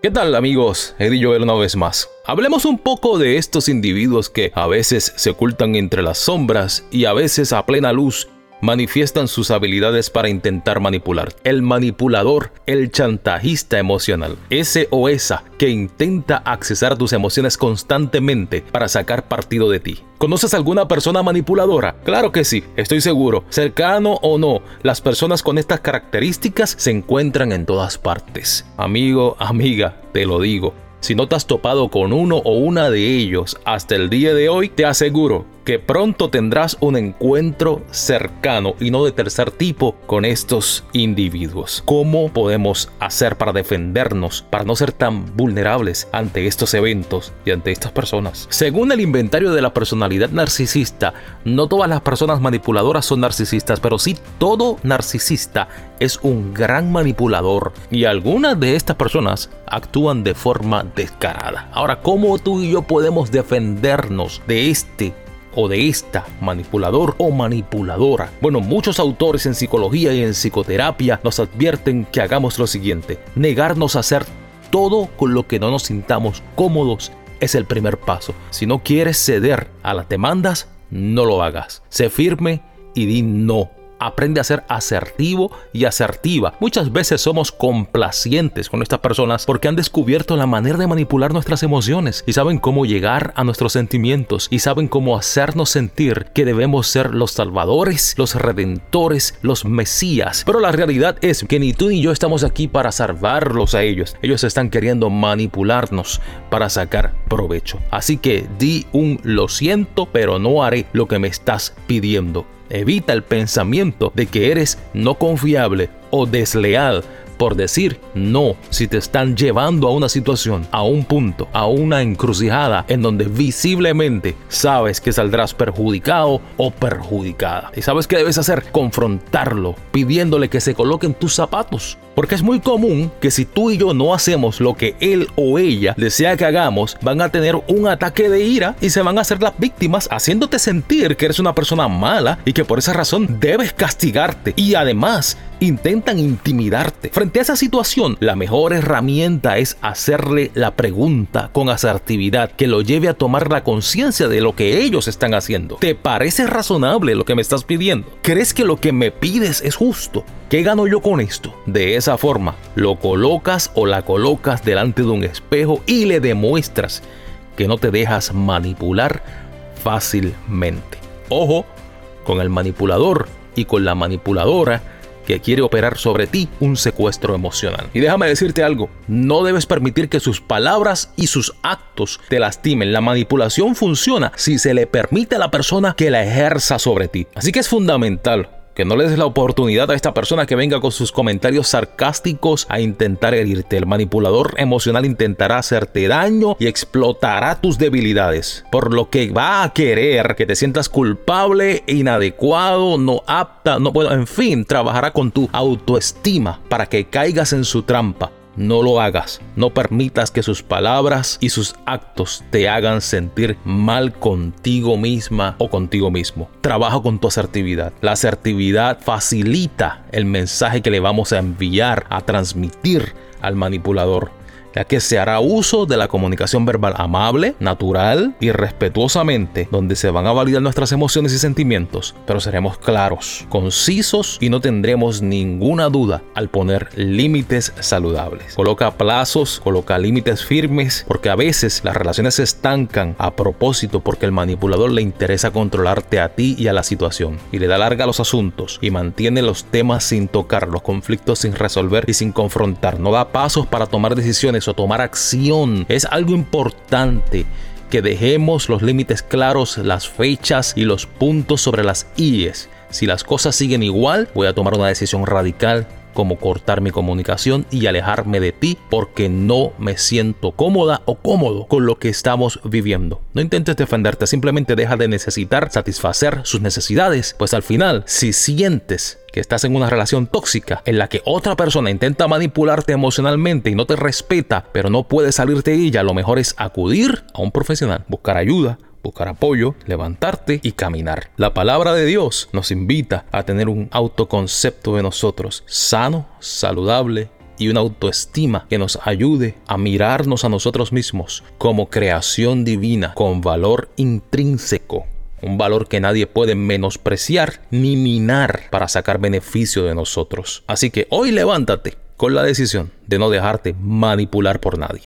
¿Qué tal amigos? Eddie Joel una vez más. Hablemos un poco de estos individuos que a veces se ocultan entre las sombras y a veces a plena luz manifiestan sus habilidades para intentar manipular. El manipulador, el chantajista emocional, ese o esa que intenta accesar tus emociones constantemente para sacar partido de ti. ¿Conoces alguna persona manipuladora? Claro que sí, estoy seguro. Cercano o no, las personas con estas características se encuentran en todas partes. Amigo, amiga, te lo digo. Si no te has topado con uno o una de ellos hasta el día de hoy, te aseguro que pronto tendrás un encuentro cercano y no de tercer tipo con estos individuos. ¿Cómo podemos hacer para defendernos, para no ser tan vulnerables ante estos eventos y ante estas personas? Según el inventario de la personalidad narcisista, no todas las personas manipuladoras son narcisistas, pero sí todo narcisista es un gran manipulador y algunas de estas personas actúan de forma descarada. Ahora, ¿cómo tú y yo podemos defendernos de este o de esta manipulador o manipuladora. Bueno, muchos autores en psicología y en psicoterapia nos advierten que hagamos lo siguiente, negarnos a hacer todo con lo que no nos sintamos cómodos es el primer paso. Si no quieres ceder a las demandas, no lo hagas. Sé firme y di no aprende a ser asertivo y asertiva. Muchas veces somos complacientes con estas personas porque han descubierto la manera de manipular nuestras emociones y saben cómo llegar a nuestros sentimientos y saben cómo hacernos sentir que debemos ser los salvadores, los redentores, los mesías. Pero la realidad es que ni tú ni yo estamos aquí para salvarlos a ellos. Ellos están queriendo manipularnos para sacar provecho. Así que di un lo siento, pero no haré lo que me estás pidiendo. Evita el pensamiento de que eres no confiable o desleal por decir no si te están llevando a una situación, a un punto, a una encrucijada en donde visiblemente sabes que saldrás perjudicado o perjudicada. ¿Y sabes qué debes hacer? Confrontarlo, pidiéndole que se coloque en tus zapatos. Porque es muy común que si tú y yo no hacemos lo que él o ella desea que hagamos, van a tener un ataque de ira y se van a hacer las víctimas haciéndote sentir que eres una persona mala y que por esa razón debes castigarte. Y además intentan intimidarte. Frente a esa situación, la mejor herramienta es hacerle la pregunta con asertividad que lo lleve a tomar la conciencia de lo que ellos están haciendo. ¿Te parece razonable lo que me estás pidiendo? ¿Crees que lo que me pides es justo? ¿Qué gano yo con esto? De esa forma, lo colocas o la colocas delante de un espejo y le demuestras que no te dejas manipular fácilmente. Ojo con el manipulador y con la manipuladora que quiere operar sobre ti un secuestro emocional. Y déjame decirte algo, no debes permitir que sus palabras y sus actos te lastimen. La manipulación funciona si se le permite a la persona que la ejerza sobre ti. Así que es fundamental que no le des la oportunidad a esta persona que venga con sus comentarios sarcásticos a intentar herirte. El manipulador emocional intentará hacerte daño y explotará tus debilidades, por lo que va a querer que te sientas culpable, inadecuado, no apta, no bueno, en fin, trabajará con tu autoestima para que caigas en su trampa no lo hagas. No permitas que sus palabras y sus actos te hagan sentir mal contigo misma o contigo mismo. Trabaja con tu asertividad. La asertividad facilita el mensaje que le vamos a enviar, a transmitir al manipulador ya que se hará uso de la comunicación verbal amable, natural y respetuosamente, donde se van a validar nuestras emociones y sentimientos, pero seremos claros, concisos y no tendremos ninguna duda al poner límites saludables. Coloca plazos, coloca límites firmes, porque a veces las relaciones se estancan a propósito porque el manipulador le interesa controlarte a ti y a la situación, y le da larga a los asuntos y mantiene los temas sin tocar, los conflictos sin resolver y sin confrontar. No da pasos para tomar decisiones o tomar acción. Es algo importante que dejemos los límites claros, las fechas y los puntos sobre las IES. Si las cosas siguen igual, voy a tomar una decisión radical como cortar mi comunicación y alejarme de ti porque no me siento cómoda o cómodo con lo que estamos viviendo. No intentes defenderte, simplemente deja de necesitar satisfacer sus necesidades, pues al final, si sientes que estás en una relación tóxica en la que otra persona intenta manipularte emocionalmente y no te respeta, pero no puedes salirte de ella, lo mejor es acudir a un profesional, buscar ayuda, buscar apoyo, levantarte y caminar. La palabra de Dios nos invita a tener un autoconcepto de nosotros sano, saludable y una autoestima que nos ayude a mirarnos a nosotros mismos como creación divina con valor intrínseco un valor que nadie puede menospreciar ni minar para sacar beneficio de nosotros. Así que hoy levántate con la decisión de no dejarte manipular por nadie.